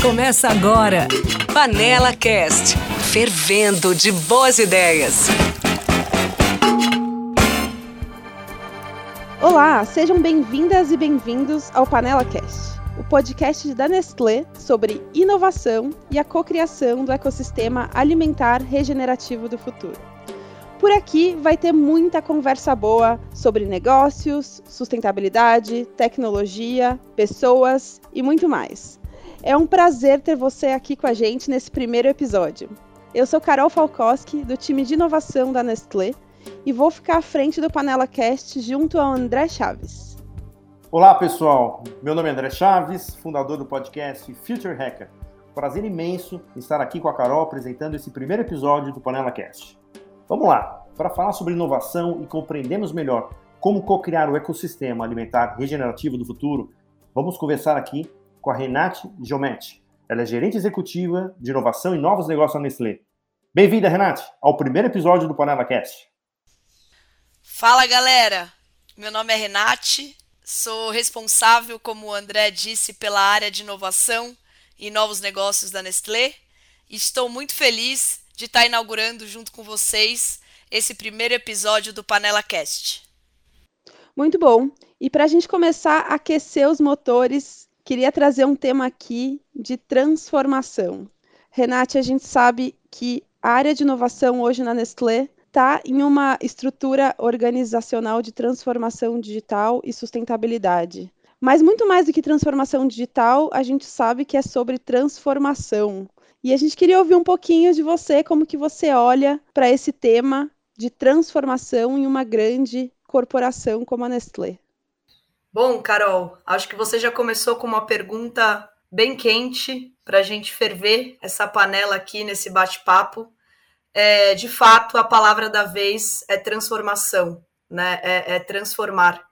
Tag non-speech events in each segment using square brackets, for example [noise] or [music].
Começa agora. Panela Cast. Fervendo de boas ideias. Olá, sejam bem-vindas e bem-vindos ao Panela Cast, o podcast da Nestlé sobre inovação e a cocriação do ecossistema alimentar regenerativo do futuro. Por aqui vai ter muita conversa boa sobre negócios, sustentabilidade, tecnologia, pessoas e muito mais. É um prazer ter você aqui com a gente nesse primeiro episódio. Eu sou Carol Falkowski, do time de inovação da Nestlé, e vou ficar à frente do Panela Cast junto ao André Chaves. Olá, pessoal. Meu nome é André Chaves, fundador do podcast Future Hacker. Prazer imenso estar aqui com a Carol apresentando esse primeiro episódio do Panela Cast. Vamos lá, para falar sobre inovação e compreendermos melhor como co-criar o ecossistema alimentar regenerativo do futuro, vamos conversar aqui com a Renate Giometti. Ela é gerente executiva de inovação e novos negócios na Nestlé. Bem-vinda, Renate, ao primeiro episódio do Panela Cast. Fala, galera! Meu nome é Renate, sou responsável, como o André disse, pela área de inovação e novos negócios da Nestlé. Estou muito feliz de estar inaugurando junto com vocês esse primeiro episódio do Panela Cast. Muito bom. E para a gente começar a aquecer os motores, queria trazer um tema aqui de transformação. Renate, a gente sabe que a área de inovação hoje na Nestlé está em uma estrutura organizacional de transformação digital e sustentabilidade. Mas muito mais do que transformação digital, a gente sabe que é sobre transformação. E a gente queria ouvir um pouquinho de você, como que você olha para esse tema de transformação em uma grande corporação como a Nestlé. Bom, Carol, acho que você já começou com uma pergunta bem quente para a gente ferver essa panela aqui nesse bate-papo. É, de fato, a palavra da vez é transformação, né? É, é transformar.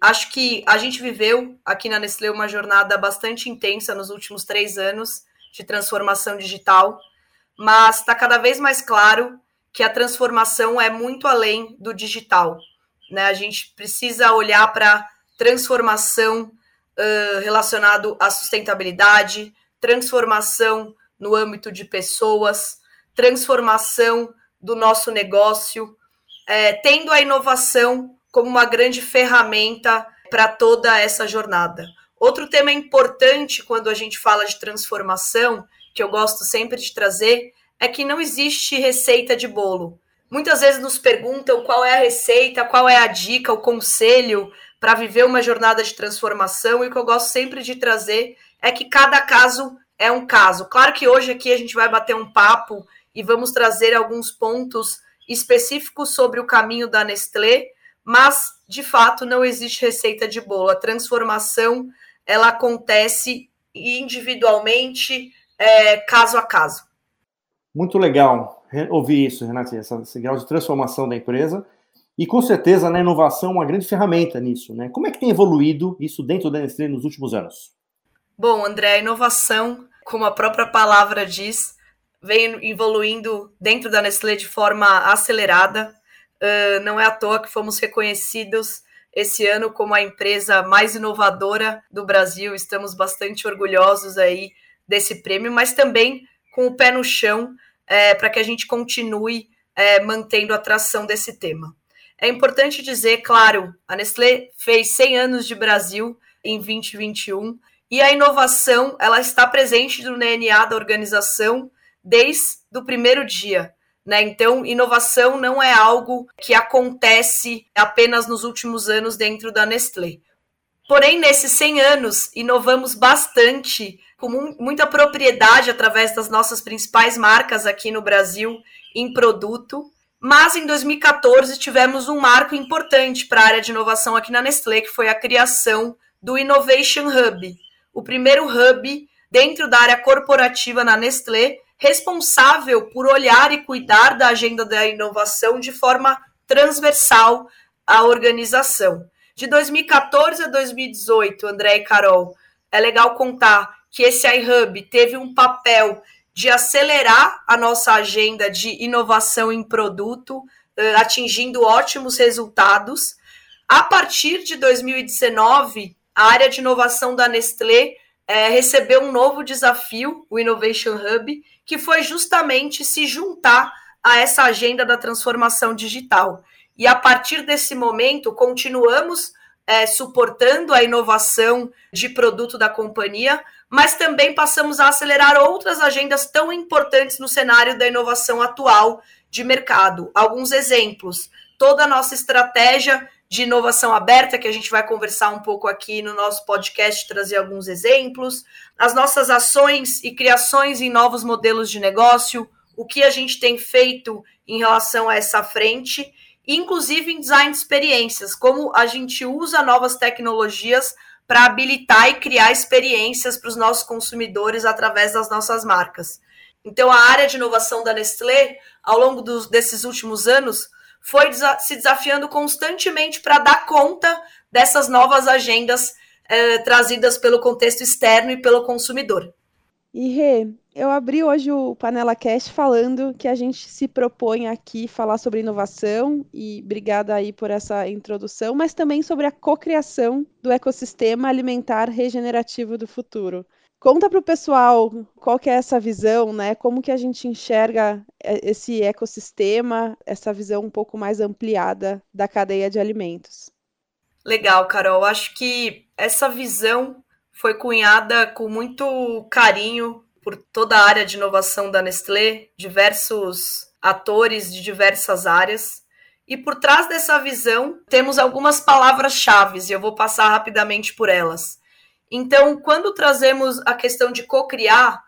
Acho que a gente viveu aqui na Nestlé uma jornada bastante intensa nos últimos três anos de transformação digital, mas está cada vez mais claro que a transformação é muito além do digital. Né? A gente precisa olhar para transformação uh, relacionado à sustentabilidade, transformação no âmbito de pessoas, transformação do nosso negócio, é, tendo a inovação como uma grande ferramenta para toda essa jornada. Outro tema importante quando a gente fala de transformação, que eu gosto sempre de trazer, é que não existe receita de bolo. Muitas vezes nos perguntam qual é a receita, qual é a dica, o conselho para viver uma jornada de transformação, e o que eu gosto sempre de trazer é que cada caso é um caso. Claro que hoje aqui a gente vai bater um papo e vamos trazer alguns pontos específicos sobre o caminho da Nestlé, mas de fato não existe receita de bolo. A transformação ela acontece individualmente, é, caso a caso. Muito legal ouvir isso, Renata, esse grau de transformação da empresa. E com certeza né, a inovação é uma grande ferramenta nisso. Né? Como é que tem evoluído isso dentro da Nestlé nos últimos anos? Bom, André, a inovação, como a própria palavra diz, vem evoluindo dentro da Nestlé de forma acelerada. Uh, não é à toa que fomos reconhecidos esse ano como a empresa mais inovadora do Brasil. Estamos bastante orgulhosos aí desse prêmio, mas também com o pé no chão é, para que a gente continue é, mantendo a atração desse tema. É importante dizer, claro, a Nestlé fez 100 anos de Brasil em 2021 e a inovação ela está presente no DNA da organização desde o primeiro dia. Né? Então, inovação não é algo que acontece apenas nos últimos anos dentro da Nestlé. Porém, nesses 100 anos, inovamos bastante, com muita propriedade através das nossas principais marcas aqui no Brasil em produto. Mas em 2014 tivemos um marco importante para a área de inovação aqui na Nestlé, que foi a criação do Innovation Hub, o primeiro hub dentro da área corporativa na Nestlé responsável por olhar e cuidar da agenda da inovação de forma transversal à organização. De 2014 a 2018, André e Carol, é legal contar que esse iHub teve um papel de acelerar a nossa agenda de inovação em produto, atingindo ótimos resultados. A partir de 2019, a área de inovação da Nestlé é, recebeu um novo desafio, o Innovation Hub, que foi justamente se juntar a essa agenda da transformação digital. E a partir desse momento, continuamos é, suportando a inovação de produto da companhia, mas também passamos a acelerar outras agendas tão importantes no cenário da inovação atual de mercado. Alguns exemplos: toda a nossa estratégia de inovação aberta, que a gente vai conversar um pouco aqui no nosso podcast, trazer alguns exemplos, as nossas ações e criações em novos modelos de negócio, o que a gente tem feito em relação a essa frente, inclusive em design de experiências, como a gente usa novas tecnologias para habilitar e criar experiências para os nossos consumidores através das nossas marcas. Então, a área de inovação da Nestlé, ao longo dos, desses últimos anos, foi desa se desafiando constantemente para dar conta dessas novas agendas eh, trazidas pelo contexto externo e pelo consumidor. E Rê, eu abri hoje o Panela Cast falando que a gente se propõe aqui falar sobre inovação e obrigada aí por essa introdução, mas também sobre a cocriação do ecossistema alimentar regenerativo do futuro. Conta para o pessoal qual que é essa visão, né? Como que a gente enxerga é, esse ecossistema, essa visão um pouco mais ampliada da cadeia de alimentos. Legal, Carol. Acho que essa visão foi cunhada com muito carinho por toda a área de inovação da Nestlé, diversos atores de diversas áreas. E por trás dessa visão, temos algumas palavras-chave, e eu vou passar rapidamente por elas. Então, quando trazemos a questão de co-criar,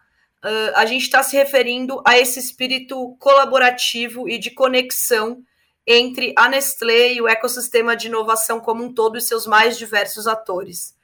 a gente está se referindo a esse espírito colaborativo e de conexão entre a Nestlé e o ecossistema de inovação como um todo e seus mais diversos atores.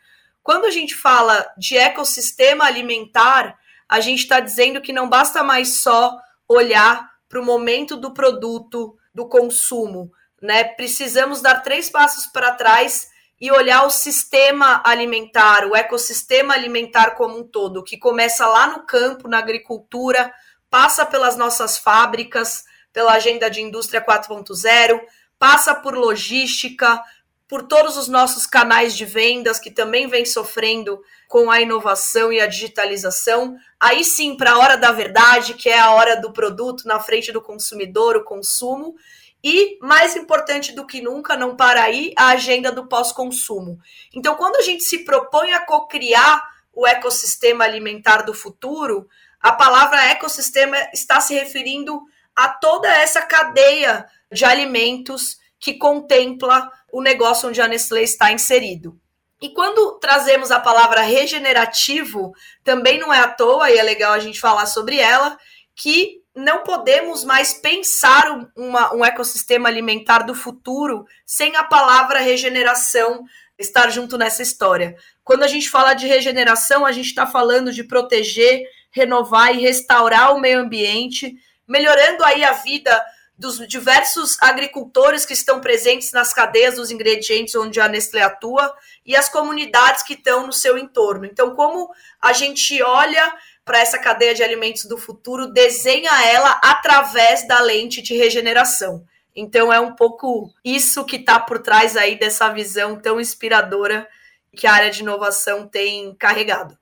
Quando a gente fala de ecossistema alimentar, a gente está dizendo que não basta mais só olhar para o momento do produto, do consumo, né? Precisamos dar três passos para trás e olhar o sistema alimentar, o ecossistema alimentar como um todo, que começa lá no campo, na agricultura, passa pelas nossas fábricas, pela agenda de indústria 4.0, passa por logística, por todos os nossos canais de vendas que também vem sofrendo com a inovação e a digitalização. Aí sim, para a hora da verdade, que é a hora do produto na frente do consumidor, o consumo, e, mais importante do que nunca, não para aí, a agenda do pós-consumo. Então, quando a gente se propõe a co-criar o ecossistema alimentar do futuro, a palavra ecossistema está se referindo a toda essa cadeia de alimentos que contempla o negócio onde a Nestlé está inserido. E quando trazemos a palavra regenerativo, também não é à toa, e é legal a gente falar sobre ela, que não podemos mais pensar uma, um ecossistema alimentar do futuro sem a palavra regeneração estar junto nessa história. Quando a gente fala de regeneração, a gente está falando de proteger, renovar e restaurar o meio ambiente, melhorando aí a vida dos diversos agricultores que estão presentes nas cadeias dos ingredientes onde a Nestlé atua e as comunidades que estão no seu entorno. Então, como a gente olha para essa cadeia de alimentos do futuro, desenha ela através da lente de regeneração. Então é um pouco isso que está por trás aí dessa visão tão inspiradora que a área de inovação tem carregado.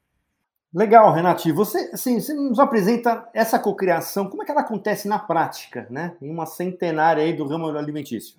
Legal, Renati. Você, assim, você nos apresenta essa cocriação, como é que ela acontece na prática, né? Em uma centenária aí do ramo alimentício.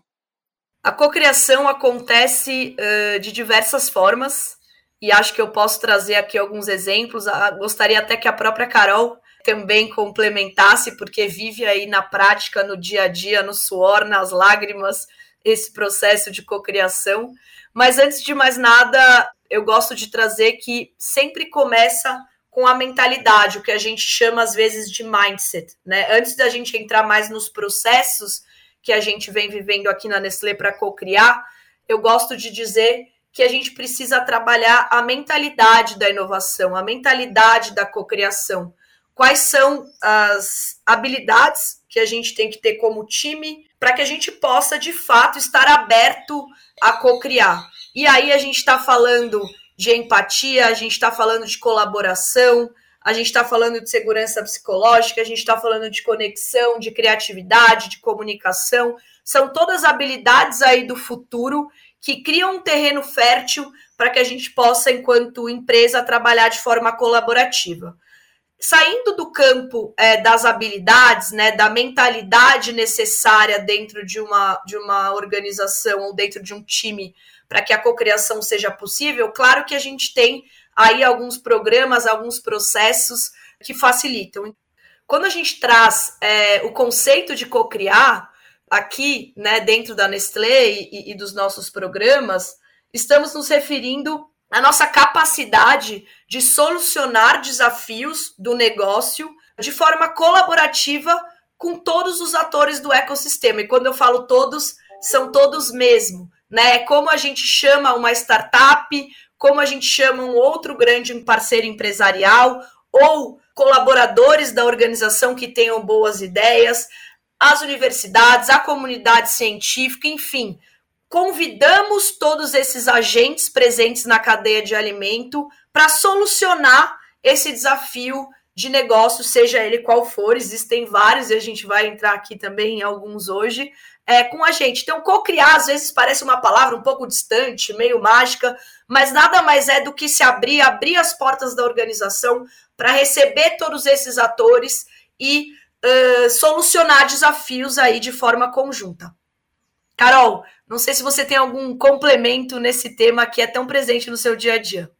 A cocriação acontece uh, de diversas formas e acho que eu posso trazer aqui alguns exemplos. Ah, gostaria até que a própria Carol também complementasse, porque vive aí na prática, no dia a dia, no suor, nas lágrimas, esse processo de cocriação. Mas antes de mais nada, eu gosto de trazer que sempre começa com a mentalidade, o que a gente chama às vezes de mindset, né? Antes da gente entrar mais nos processos que a gente vem vivendo aqui na Nestlé para cocriar, eu gosto de dizer que a gente precisa trabalhar a mentalidade da inovação, a mentalidade da cocriação. Quais são as habilidades que a gente tem que ter como time para que a gente possa, de fato, estar aberto a cocriar? E aí a gente está falando de empatia, a gente está falando de colaboração, a gente está falando de segurança psicológica, a gente está falando de conexão, de criatividade, de comunicação. São todas habilidades aí do futuro que criam um terreno fértil para que a gente possa, enquanto empresa, trabalhar de forma colaborativa. Saindo do campo é, das habilidades, né, da mentalidade necessária dentro de uma, de uma organização ou dentro de um time para que a cocriação seja possível, claro que a gente tem aí alguns programas, alguns processos que facilitam. Quando a gente traz é, o conceito de cocriar aqui, né, dentro da Nestlé e, e dos nossos programas, estamos nos referindo à nossa capacidade de solucionar desafios do negócio de forma colaborativa com todos os atores do ecossistema. E quando eu falo todos, são todos mesmo, né? Como a gente chama uma startup, como a gente chama um outro grande parceiro empresarial ou colaboradores da organização que tenham boas ideias, as universidades, a comunidade científica, enfim, convidamos todos esses agentes presentes na cadeia de alimento para solucionar esse desafio de negócio, seja ele qual for, existem vários e a gente vai entrar aqui também em alguns hoje, é, com a gente. Então, co-criar às vezes parece uma palavra um pouco distante, meio mágica, mas nada mais é do que se abrir, abrir as portas da organização para receber todos esses atores e uh, solucionar desafios aí de forma conjunta. Carol, não sei se você tem algum complemento nesse tema que é tão presente no seu dia a dia.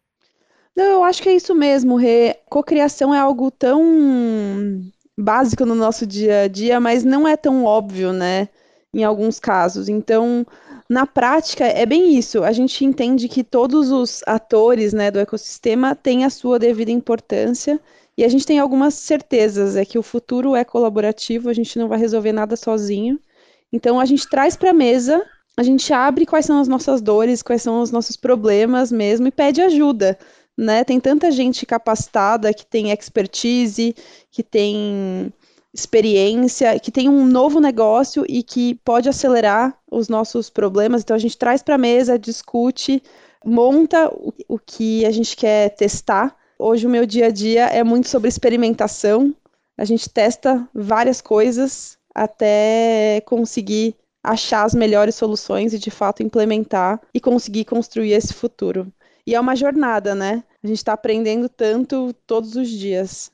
Não, eu acho que é isso mesmo, Rê. Cocriação é algo tão básico no nosso dia a dia, mas não é tão óbvio, né? Em alguns casos. Então, na prática, é bem isso. A gente entende que todos os atores né, do ecossistema têm a sua devida importância e a gente tem algumas certezas, é que o futuro é colaborativo, a gente não vai resolver nada sozinho. Então a gente traz para a mesa, a gente abre quais são as nossas dores, quais são os nossos problemas mesmo e pede ajuda. Né? Tem tanta gente capacitada que tem expertise, que tem experiência, que tem um novo negócio e que pode acelerar os nossos problemas. Então a gente traz para a mesa, discute, monta o, o que a gente quer testar Hoje o meu dia a dia é muito sobre experimentação. A gente testa várias coisas até conseguir achar as melhores soluções e de fato implementar e conseguir construir esse futuro. E é uma jornada, né? A gente está aprendendo tanto todos os dias.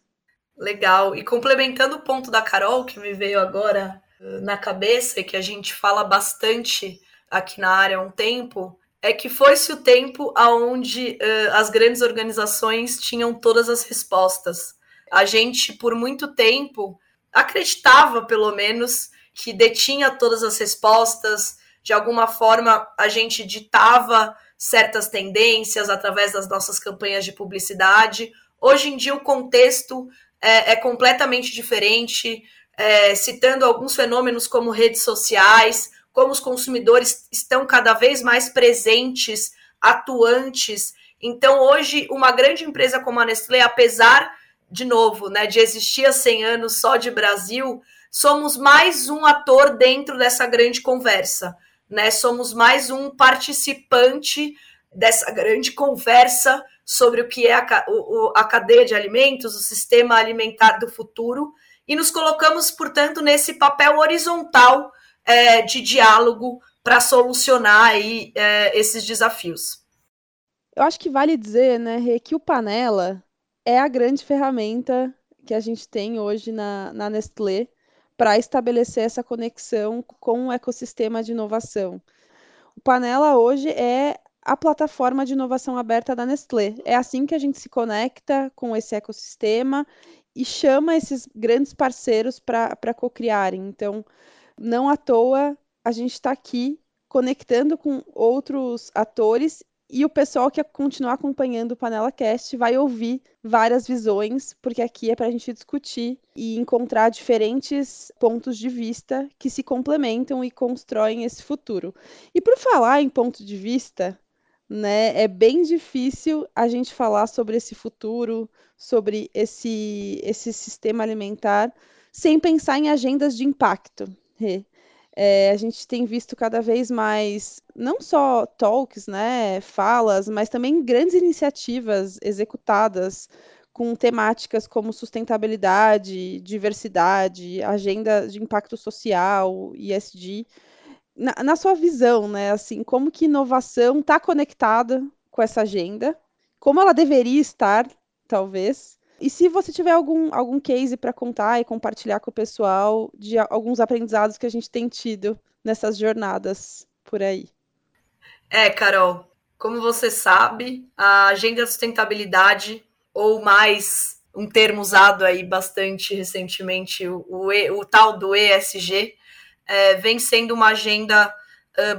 Legal. E complementando o ponto da Carol, que me veio agora eh, na cabeça e que a gente fala bastante aqui na área há um tempo, é que foi-se o tempo aonde uh, as grandes organizações tinham todas as respostas. A gente, por muito tempo, acreditava, pelo menos, que detinha todas as respostas, de alguma forma a gente ditava certas tendências através das nossas campanhas de publicidade. Hoje em dia o contexto é, é completamente diferente, é, citando alguns fenômenos como redes sociais, como os consumidores estão cada vez mais presentes, atuantes. Então, hoje, uma grande empresa como a Nestlé, apesar, de novo, né, de existir há 100 anos só de Brasil, somos mais um ator dentro dessa grande conversa. Né? Somos mais um participante dessa grande conversa sobre o que é a, o, a cadeia de alimentos, o sistema alimentar do futuro, e nos colocamos, portanto, nesse papel horizontal é, de diálogo para solucionar aí, é, esses desafios. Eu acho que vale dizer, né, Rê, que o Panela é a grande ferramenta que a gente tem hoje na, na Nestlé para estabelecer essa conexão com o ecossistema de inovação. O Panela hoje é a plataforma de inovação aberta da Nestlé. É assim que a gente se conecta com esse ecossistema e chama esses grandes parceiros para co-criarem. Então, não à toa a gente está aqui conectando com outros atores e o pessoal que continuar acompanhando o Panela Cast vai ouvir várias visões, porque aqui é para a gente discutir e encontrar diferentes pontos de vista que se complementam e constroem esse futuro. E por falar em ponto de vista, né, é bem difícil a gente falar sobre esse futuro, sobre esse, esse sistema alimentar, sem pensar em agendas de impacto. É, a gente tem visto cada vez mais, não só talks, né, falas, mas também grandes iniciativas executadas com temáticas como sustentabilidade, diversidade, agenda de impacto social, ESG. na, na sua visão, né? Assim, como que inovação está conectada com essa agenda? Como ela deveria estar, talvez? E se você tiver algum, algum case para contar e compartilhar com o pessoal de alguns aprendizados que a gente tem tido nessas jornadas por aí. É, Carol, como você sabe, a agenda de sustentabilidade, ou mais um termo usado aí bastante recentemente, o, o, o tal do ESG, é, vem sendo uma agenda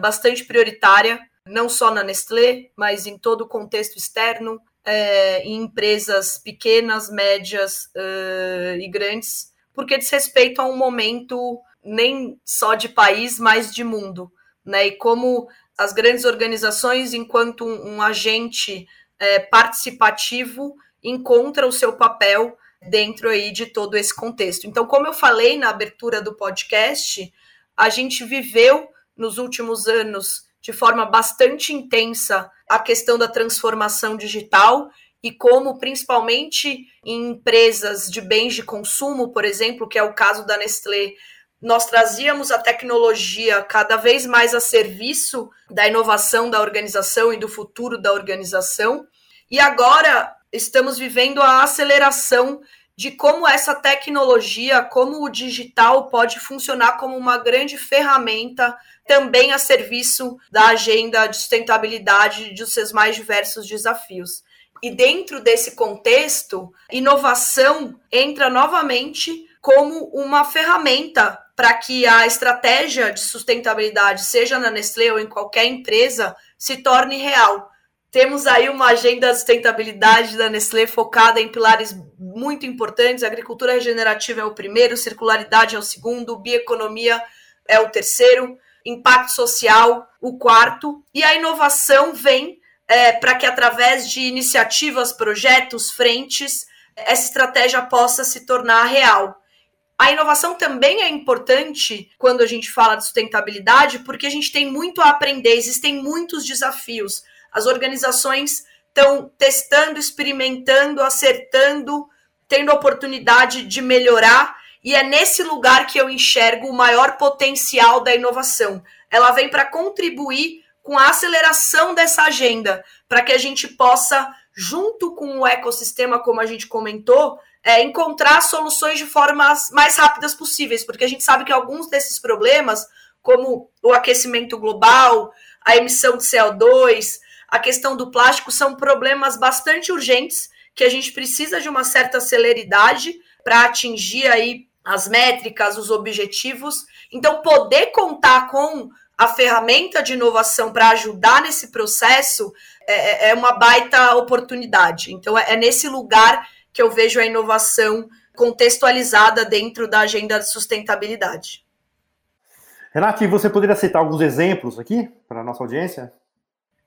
bastante prioritária, não só na Nestlé, mas em todo o contexto externo, é, em empresas pequenas, médias uh, e grandes, porque diz respeito a um momento nem só de país, mas de mundo. Né? E como as grandes organizações, enquanto um, um agente é, participativo, encontra o seu papel dentro aí de todo esse contexto. Então, como eu falei na abertura do podcast, a gente viveu nos últimos anos de forma bastante intensa a questão da transformação digital e como, principalmente em empresas de bens de consumo, por exemplo, que é o caso da Nestlé, nós trazíamos a tecnologia cada vez mais a serviço da inovação da organização e do futuro da organização. E agora estamos vivendo a aceleração de como essa tecnologia, como o digital pode funcionar como uma grande ferramenta também a serviço da agenda de sustentabilidade dos seus mais diversos desafios. E dentro desse contexto, inovação entra novamente como uma ferramenta para que a estratégia de sustentabilidade, seja na Nestlé ou em qualquer empresa, se torne real. Temos aí uma agenda de sustentabilidade da Nestlé focada em pilares muito importantes. A agricultura regenerativa é o primeiro, circularidade é o segundo, bioeconomia é o terceiro, impacto social o quarto, e a inovação vem é, para que, através de iniciativas, projetos, frentes, essa estratégia possa se tornar real. A inovação também é importante quando a gente fala de sustentabilidade, porque a gente tem muito a aprender, existem muitos desafios as organizações estão testando, experimentando, acertando, tendo a oportunidade de melhorar, e é nesse lugar que eu enxergo o maior potencial da inovação. Ela vem para contribuir com a aceleração dessa agenda, para que a gente possa, junto com o ecossistema, como a gente comentou, é, encontrar soluções de formas mais rápidas possíveis, porque a gente sabe que alguns desses problemas, como o aquecimento global, a emissão de CO2, a questão do plástico são problemas bastante urgentes que a gente precisa de uma certa celeridade para atingir aí as métricas, os objetivos. Então, poder contar com a ferramenta de inovação para ajudar nesse processo é, é, é, uma baita oportunidade. Então, é, é nesse lugar que eu vejo a inovação contextualizada dentro da agenda de sustentabilidade. Renate, você poderia citar alguns exemplos aqui para a nossa audiência?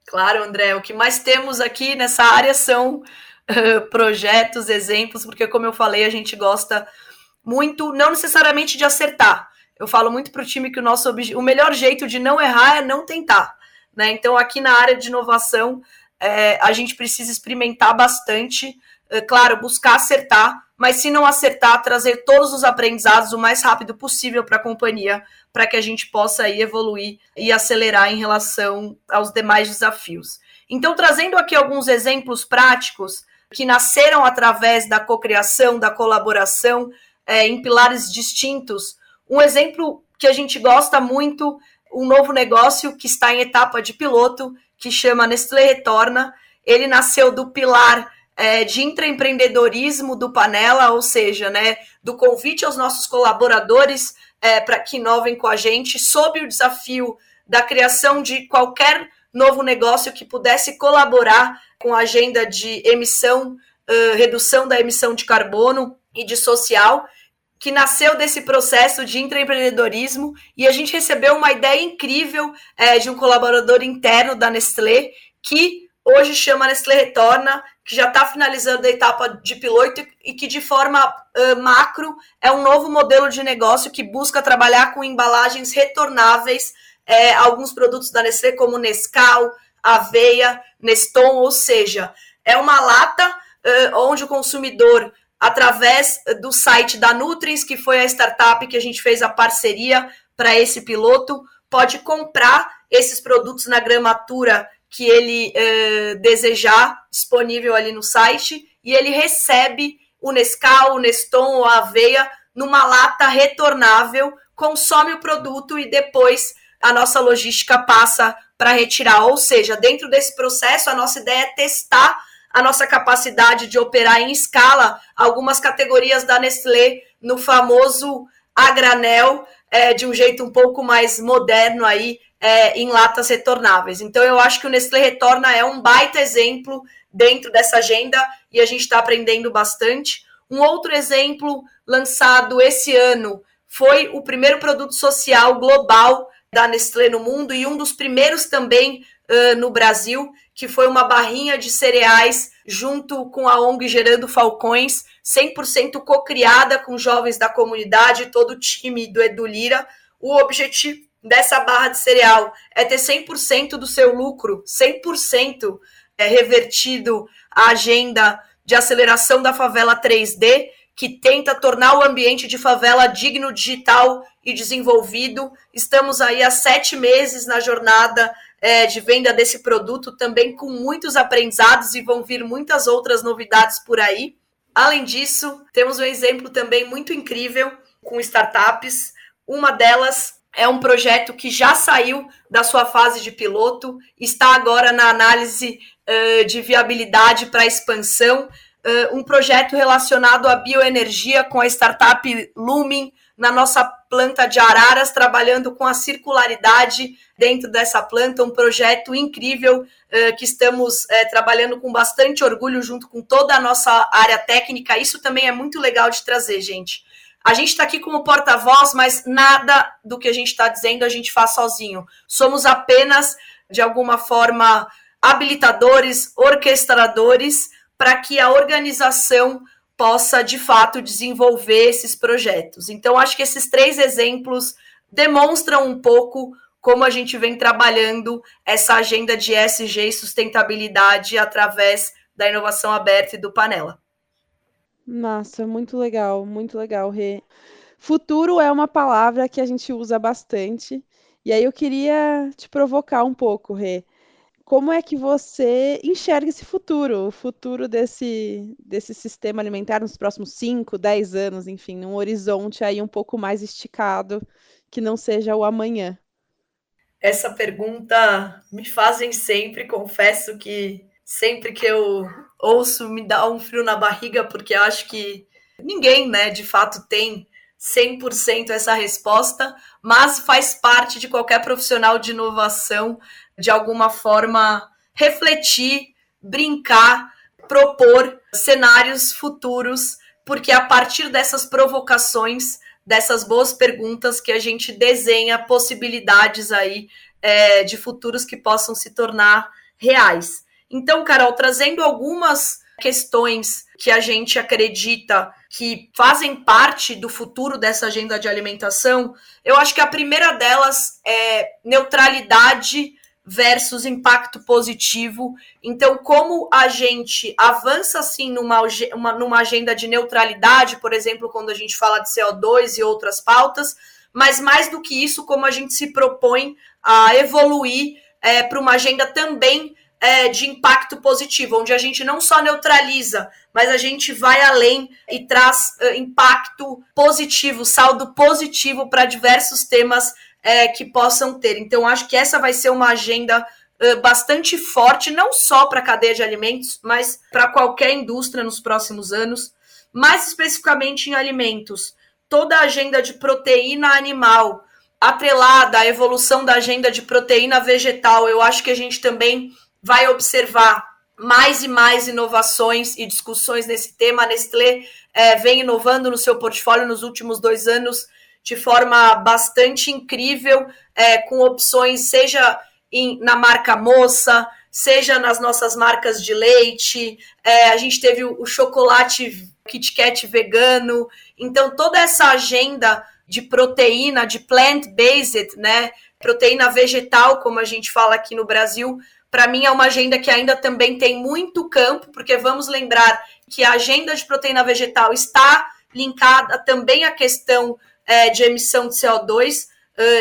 Claro, André, o que mais temos aqui nessa área são uh, [laughs] projetos, exemplos, porque, como eu falei, a gente gosta muito, não necessariamente de acertar. Eu falo muito para o time que o nosso o melhor jeito de não errar é não tentar. Né? Então, aqui na área de inovação, é, a gente precisa experimentar bastante, é, claro, buscar acertar, mas se não acertar, trazer todos os aprendizados o mais rápido possível para a companhia, para que a gente possa aí evoluir e acelerar em relação aos demais desafios. Então, trazendo aqui alguns exemplos práticos que nasceram através da cocriação, da colaboração é, em pilares distintos. Um exemplo que a gente gosta muito, um novo negócio que está em etapa de piloto, que chama Nestlé Retorna. Ele nasceu do pilar é, de intraempreendedorismo do Panela, ou seja, né, do convite aos nossos colaboradores é, para que inovem com a gente, sob o desafio da criação de qualquer novo negócio que pudesse colaborar com a agenda de emissão, uh, redução da emissão de carbono e de social, que nasceu desse processo de intraempreendedorismo. E a gente recebeu uma ideia incrível é, de um colaborador interno da Nestlé que hoje chama Nestlé Retorna, que já está finalizando a etapa de piloto e que, de forma uh, macro, é um novo modelo de negócio que busca trabalhar com embalagens retornáveis, é, alguns produtos da Nestlé, como Nescau, Aveia, Neston, ou seja, é uma lata uh, onde o consumidor, através do site da Nutrins, que foi a startup que a gente fez a parceria para esse piloto, pode comprar esses produtos na gramatura que ele uh, desejar, disponível ali no site, e ele recebe o Nescau, o Neston ou a aveia numa lata retornável, consome o produto e depois a nossa logística passa para retirar. Ou seja, dentro desse processo, a nossa ideia é testar a nossa capacidade de operar em escala algumas categorias da Nestlé no famoso a granel, é, de um jeito um pouco mais moderno aí, é, em latas retornáveis. Então, eu acho que o Nestlé Retorna é um baita exemplo dentro dessa agenda e a gente está aprendendo bastante. Um outro exemplo lançado esse ano foi o primeiro produto social global da Nestlé no mundo e um dos primeiros também uh, no Brasil, que foi uma barrinha de cereais junto com a ONG Gerando Falcões, 100% co-criada com jovens da comunidade, todo o time do Edu Lira. O objetivo dessa barra de cereal é ter 100% do seu lucro, 100% é revertido à agenda de aceleração da favela 3D, que tenta tornar o ambiente de favela digno, digital e desenvolvido. Estamos aí há sete meses na jornada é, de venda desse produto, também com muitos aprendizados e vão vir muitas outras novidades por aí. Além disso, temos um exemplo também muito incrível com startups. Uma delas é um projeto que já saiu da sua fase de piloto, está agora na análise uh, de viabilidade para expansão. Uh, um projeto relacionado à bioenergia com a startup Lumen, na nossa planta de Araras, trabalhando com a circularidade dentro dessa planta, um projeto incrível uh, que estamos uh, trabalhando com bastante orgulho junto com toda a nossa área técnica. Isso também é muito legal de trazer, gente. A gente está aqui como porta-voz, mas nada do que a gente está dizendo a gente faz sozinho. Somos apenas, de alguma forma, habilitadores, orquestradores, para que a organização possa de fato desenvolver esses projetos. Então, acho que esses três exemplos demonstram um pouco como a gente vem trabalhando essa agenda de SG e sustentabilidade através da inovação aberta e do Panela. Nossa, muito legal, muito legal, Rê. Futuro é uma palavra que a gente usa bastante, e aí eu queria te provocar um pouco, Rê como é que você enxerga esse futuro, o futuro desse, desse sistema alimentar nos próximos 5, 10 anos, enfim, num horizonte aí um pouco mais esticado, que não seja o amanhã? Essa pergunta me fazem sempre, confesso que sempre que eu ouço me dá um frio na barriga, porque acho que ninguém, né, de fato tem 100% essa resposta, mas faz parte de qualquer profissional de inovação de alguma forma, refletir, brincar, propor cenários futuros, porque a partir dessas provocações, dessas boas perguntas, que a gente desenha possibilidades aí é, de futuros que possam se tornar reais. Então, Carol, trazendo algumas questões que a gente acredita que fazem parte do futuro dessa agenda de alimentação, eu acho que a primeira delas é neutralidade versus impacto positivo. Então, como a gente avança assim numa, uma, numa agenda de neutralidade, por exemplo, quando a gente fala de CO2 e outras pautas, mas mais do que isso, como a gente se propõe a evoluir é, para uma agenda também é, de impacto positivo, onde a gente não só neutraliza, mas a gente vai além e traz uh, impacto positivo, saldo positivo para diversos temas é, que possam ter. Então, acho que essa vai ser uma agenda uh, bastante forte, não só para a cadeia de alimentos, mas para qualquer indústria nos próximos anos. Mais especificamente em alimentos, toda a agenda de proteína animal, atrelada à evolução da agenda de proteína vegetal, eu acho que a gente também vai observar mais e mais inovações e discussões nesse tema. A Nestlé é, vem inovando no seu portfólio nos últimos dois anos de forma bastante incrível, é, com opções, seja em, na marca moça, seja nas nossas marcas de leite. É, a gente teve o, o chocolate Kit Kat vegano. Então, toda essa agenda de proteína, de plant-based, né? Proteína vegetal, como a gente fala aqui no Brasil, para mim é uma agenda que ainda também tem muito campo, porque vamos lembrar que a agenda de proteína vegetal está linkada também à questão é, de emissão de CO2.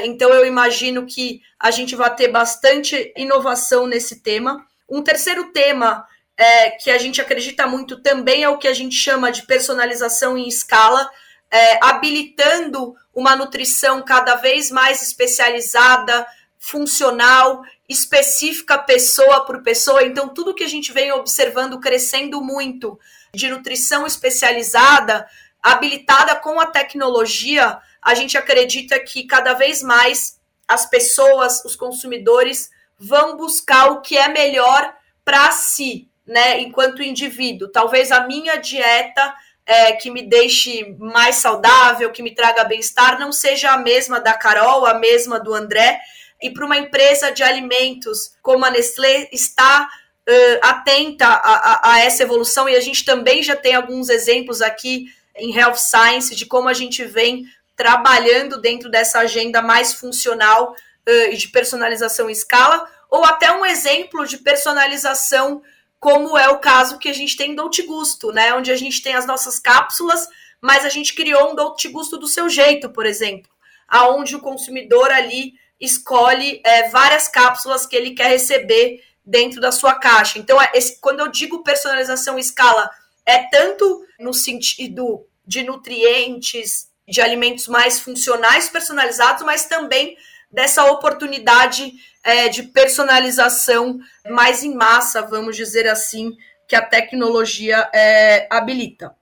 então eu imagino que a gente vai ter bastante inovação nesse tema. Um terceiro tema é, que a gente acredita muito também é o que a gente chama de personalização em escala, é, habilitando uma nutrição cada vez mais especializada, funcional, específica pessoa por pessoa. Então, tudo que a gente vem observando crescendo muito de nutrição especializada, habilitada com a tecnologia, a gente acredita que cada vez mais as pessoas, os consumidores, vão buscar o que é melhor para si, né, enquanto indivíduo. Talvez a minha dieta é, que me deixe mais saudável, que me traga bem-estar, não seja a mesma da Carol, a mesma do André. E para uma empresa de alimentos como a Nestlé está uh, atenta a, a, a, essa evolução, e a gente também já tem alguns exemplos aqui em Health Science de como a gente vem trabalhando dentro dessa agenda mais funcional uh, e de personalização em escala, ou até um exemplo de personalização como é o caso que a gente tem em Dolce Gusto, né? Onde a gente tem as nossas cápsulas, mas a gente criou um Dolce Gusto do seu jeito, por exemplo, aonde o consumidor ali escolhe é, várias cápsulas que ele quer receber dentro da sua caixa. Então, é esse, quando eu digo personalização escala, é tanto no sentido de nutrientes, de alimentos mais funcionais personalizados, mas também dessa oportunidade é, de personalização mais em massa, vamos dizer assim, que a tecnologia é, habilita.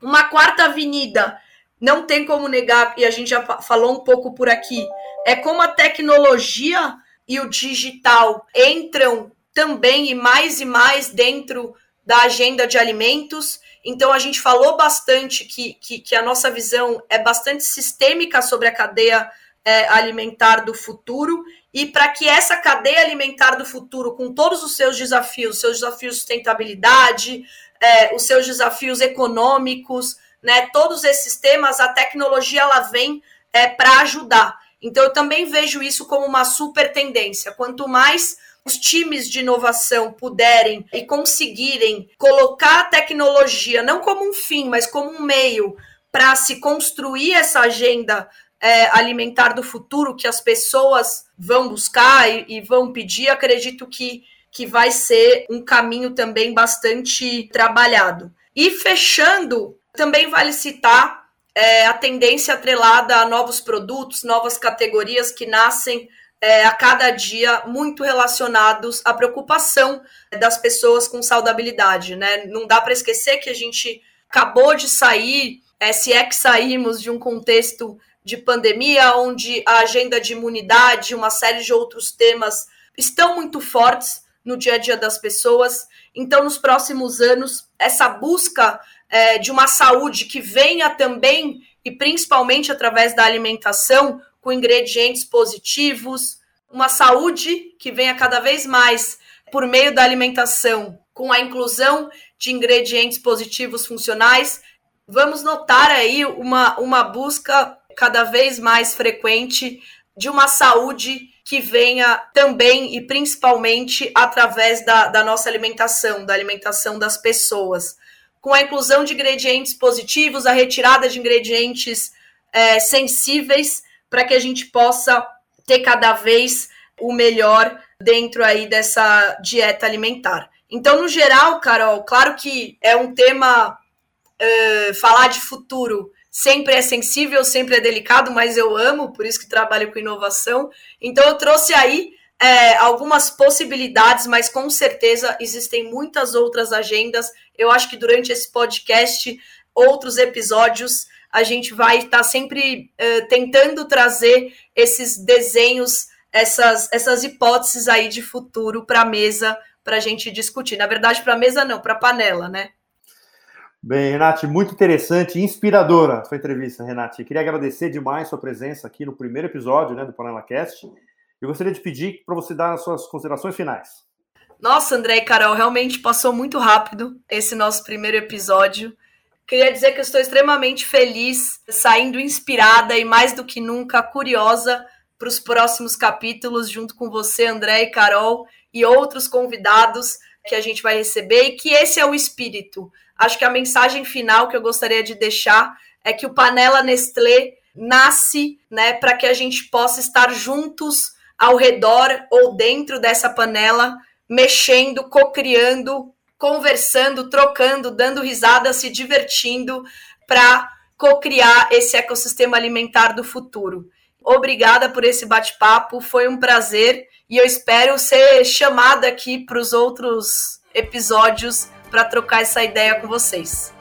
Uma quarta avenida, não tem como negar, e a gente já falou um pouco por aqui, é como a tecnologia e o digital entram também e mais e mais dentro da agenda de alimentos. Então, a gente falou bastante que, que, que a nossa visão é bastante sistêmica sobre a cadeia é, alimentar do futuro e para que essa cadeia alimentar do futuro, com todos os seus desafios, seus desafios de sustentabilidade, é, os seus desafios econômicos, né, todos esses temas, a tecnologia ela vem é, para ajudar. Então, eu também vejo isso como uma super tendência. Quanto mais os times de inovação puderem e conseguirem colocar a tecnologia não como um fim, mas como um meio para se construir essa agenda é, alimentar do futuro que as pessoas vão buscar e, e vão pedir, acredito que, que vai ser um caminho também bastante trabalhado. E fechando, também vale citar é, a tendência atrelada a novos produtos, novas categorias que nascem é, a cada dia muito relacionados à preocupação das pessoas com saudabilidade, né? Não dá para esquecer que a gente acabou de sair, é, se é que saímos de um contexto de pandemia, onde a agenda de imunidade, uma série de outros temas estão muito fortes no dia a dia das pessoas. Então, nos próximos anos, essa busca é, de uma saúde que venha também e principalmente através da alimentação, com ingredientes positivos, uma saúde que venha cada vez mais por meio da alimentação, com a inclusão de ingredientes positivos funcionais. Vamos notar aí uma, uma busca cada vez mais frequente de uma saúde que venha também e principalmente através da, da nossa alimentação, da alimentação das pessoas. Com a inclusão de ingredientes positivos, a retirada de ingredientes é, sensíveis, para que a gente possa ter cada vez o melhor dentro aí dessa dieta alimentar. Então, no geral, Carol, claro que é um tema uh, falar de futuro sempre é sensível, sempre é delicado, mas eu amo, por isso que trabalho com inovação. Então eu trouxe aí é, algumas possibilidades, mas com certeza existem muitas outras agendas. Eu acho que durante esse podcast, outros episódios, a gente vai estar tá sempre é, tentando trazer esses desenhos, essas, essas hipóteses aí de futuro para a mesa para a gente discutir. Na verdade, para a mesa não, para a panela, né? Bem, Renate, muito interessante e inspiradora a sua entrevista, Renate. Queria agradecer demais sua presença aqui no primeiro episódio né, do Panela Cast. Eu gostaria de pedir para você dar as suas considerações finais. Nossa, André e Carol, realmente passou muito rápido esse nosso primeiro episódio. Queria dizer que eu estou extremamente feliz, saindo inspirada e mais do que nunca curiosa para os próximos capítulos, junto com você, André e Carol, e outros convidados que a gente vai receber, e que esse é o espírito Acho que a mensagem final que eu gostaria de deixar é que o Panela Nestlé nasce, né, para que a gente possa estar juntos ao redor ou dentro dessa panela, mexendo, co-criando, conversando, trocando, dando risada, se divertindo para co-criar esse ecossistema alimentar do futuro. Obrigada por esse bate-papo, foi um prazer e eu espero ser chamada aqui para os outros episódios para trocar essa ideia com vocês.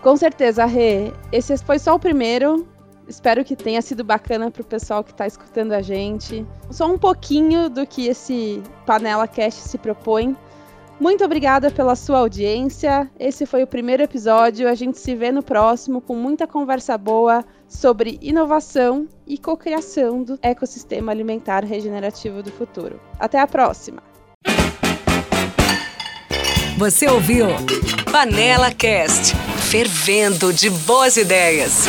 Com certeza, Rê. Esse foi só o primeiro. Espero que tenha sido bacana para o pessoal que está escutando a gente. Só um pouquinho do que esse Panela Cast se propõe. Muito obrigada pela sua audiência. Esse foi o primeiro episódio. A gente se vê no próximo com muita conversa boa sobre inovação e cocriação do ecossistema alimentar regenerativo do futuro. Até a próxima. Você ouviu Panela Cast, fervendo de boas ideias.